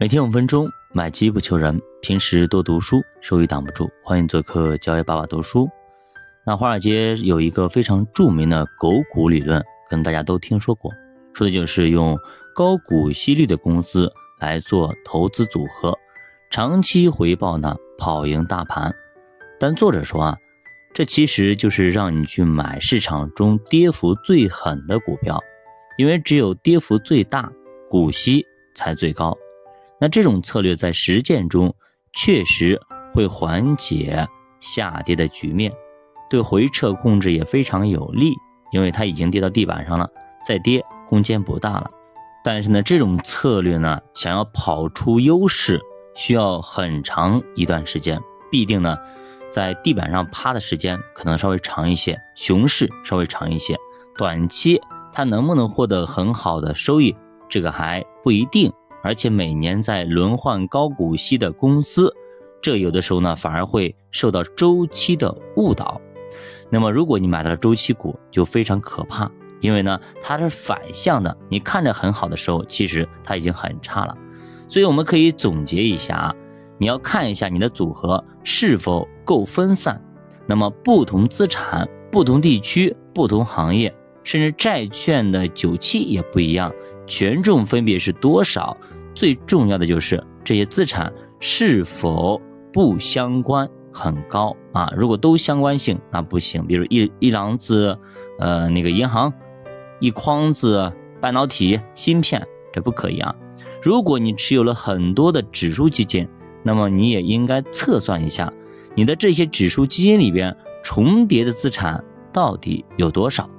每天五分钟，买基不求人。平时多读书，收益挡不住。欢迎做客教育爸爸读书。那华尔街有一个非常著名的狗股理论，可能大家都听说过，说的就是用高股息率的公司来做投资组合，长期回报呢跑赢大盘。但作者说啊，这其实就是让你去买市场中跌幅最狠的股票，因为只有跌幅最大，股息才最高。那这种策略在实践中确实会缓解下跌的局面，对回撤控制也非常有利，因为它已经跌到地板上了，再跌空间不大了。但是呢，这种策略呢，想要跑出优势，需要很长一段时间，必定呢，在地板上趴的时间可能稍微长一些，熊市稍微长一些，短期它能不能获得很好的收益，这个还不一定。而且每年在轮换高股息的公司，这有的时候呢反而会受到周期的误导。那么如果你买到了周期股，就非常可怕，因为呢它是反向的，你看着很好的时候，其实它已经很差了。所以我们可以总结一下啊，你要看一下你的组合是否够分散，那么不同资产、不同地区、不同行业。甚至债券的久期也不一样，权重分别是多少？最重要的就是这些资产是否不相关很高啊？如果都相关性，那不行。比如一一篮子，呃，那个银行，一筐子半导体芯片，这不可以啊。如果你持有了很多的指数基金，那么你也应该测算一下，你的这些指数基金里边重叠的资产到底有多少。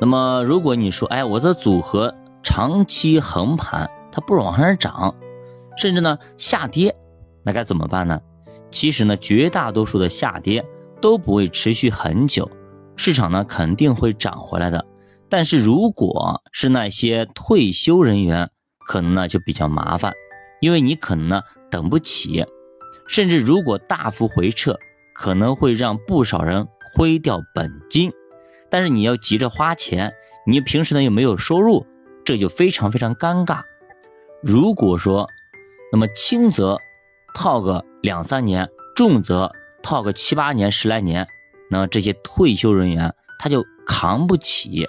那么，如果你说，哎，我的组合长期横盘，它不是往上涨，甚至呢下跌，那该怎么办呢？其实呢，绝大多数的下跌都不会持续很久，市场呢肯定会涨回来的。但是如果是那些退休人员，可能呢就比较麻烦，因为你可能呢等不起，甚至如果大幅回撤，可能会让不少人亏掉本金。但是你要急着花钱，你平时呢又没有收入，这就非常非常尴尬。如果说，那么轻则套个两三年，重则套个七八年、十来年，那这些退休人员他就扛不起，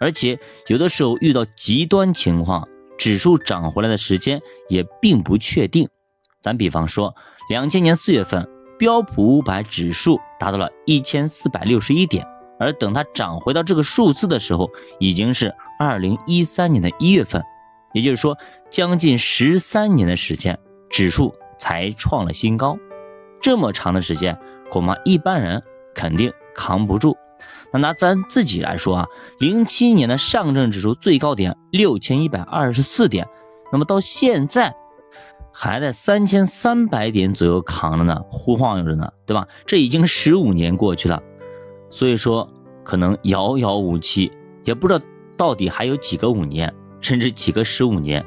而且有的时候遇到极端情况，指数涨回来的时间也并不确定。咱比方说，两千年四月份，标普五百指数达到了一千四百六十一点。而等它涨回到这个数字的时候，已经是二零一三年的一月份，也就是说，将近十三年的时间，指数才创了新高。这么长的时间，恐怕一般人肯定扛不住。那拿咱自己来说啊，零七年的上证指数最高点六千一百二十四点，那么到现在还在三千三百点左右扛着呢，忽晃悠着呢，对吧？这已经十五年过去了。所以说，可能遥遥无期，也不知道到底还有几个五年，甚至几个十五年。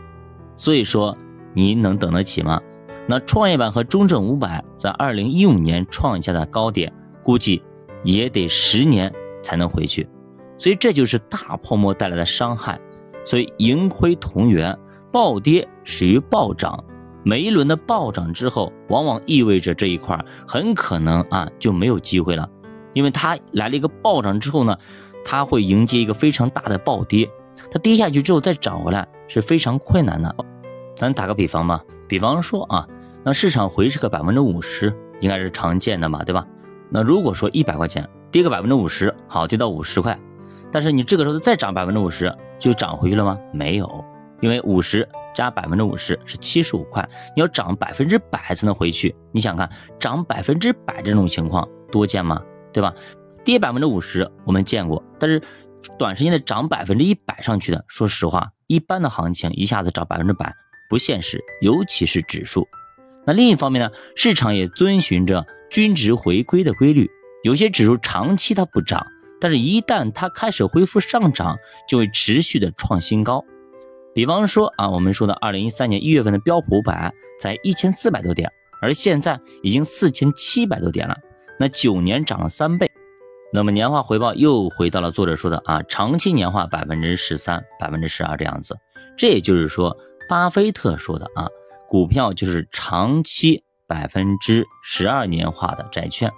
所以说，你能等得起吗？那创业板和中证五百在二零一五年创下的高点，估计也得十年才能回去。所以这就是大泡沫带来的伤害。所以盈亏同源，暴跌始于暴涨。每一轮的暴涨之后，往往意味着这一块很可能啊就没有机会了。因为它来了一个暴涨之后呢，它会迎接一个非常大的暴跌，它跌下去之后再涨回来是非常困难的。咱打个比方嘛，比方说啊，那市场回撤个百分之五十，应该是常见的嘛，对吧？那如果说一百块钱跌个百分之五十，好，跌到五十块，但是你这个时候再涨百分之五十，就涨回去了吗？没有，因为五十加百分之五十是七十五块，你要涨百分之百才能回去。你想看涨百分之百这种情况多见吗？对吧？跌百分之五十我们见过，但是短时间的涨百分之一百上去的，说实话，一般的行情一下子涨百分之百不现实，尤其是指数。那另一方面呢，市场也遵循着均值回归的规律，有些指数长期它不涨，但是一旦它开始恢复上涨，就会持续的创新高。比方说啊，我们说的二零一三年一月份的标普五百在一千四百多点，而现在已经四千七百多点了。那九年涨了三倍，那么年化回报又回到了作者说的啊，长期年化百分之十三、百分之十二这样子。这也就是说，巴菲特说的啊，股票就是长期百分之十二年化的债券。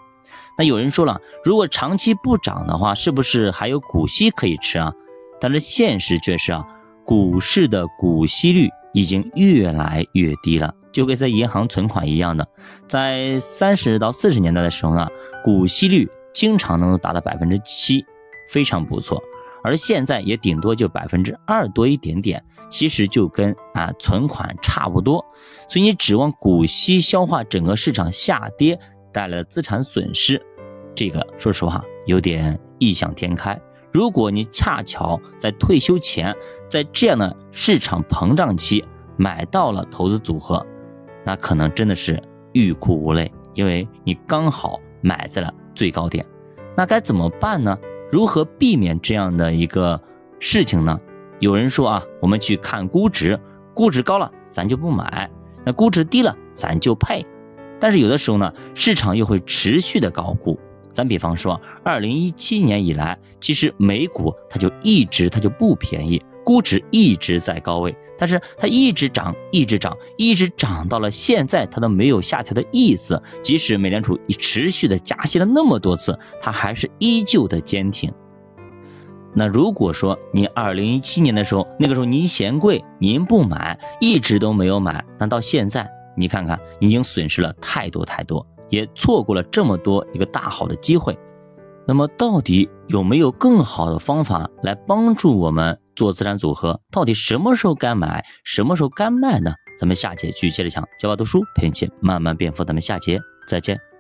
那有人说了，如果长期不涨的话，是不是还有股息可以吃啊？但是现实却是啊，股市的股息率已经越来越低了，就跟在银行存款一样的，在三十到四十年代的时候呢，股息率经常能够达到百分之七，非常不错。而现在也顶多就百分之二多一点点，其实就跟啊存款差不多。所以你指望股息消化整个市场下跌带来的资产损失，这个说实话有点异想天开。如果你恰巧在退休前，在这样的市场膨胀期买到了投资组合，那可能真的是欲哭无泪，因为你刚好买在了最高点。那该怎么办呢？如何避免这样的一个事情呢？有人说啊，我们去看估值，估值高了咱就不买，那估值低了咱就配。但是有的时候呢，市场又会持续的高估。咱比方说，二零一七年以来，其实美股它就一直它就不便宜，估值一直在高位，但是它一直涨，一直涨，一直涨到了现在，它都没有下调的意思。即使美联储持续的加息了那么多次，它还是依旧的坚挺。那如果说你二零一七年的时候，那个时候您嫌贵，您不买，一直都没有买，那到现在你看看，已经损失了太多太多。也错过了这么多一个大好的机会，那么到底有没有更好的方法来帮助我们做资产组合？到底什么时候该买，什么时候该卖呢？咱们下节继续接着讲，教爸读书陪你一起慢慢变富，咱们下节再见。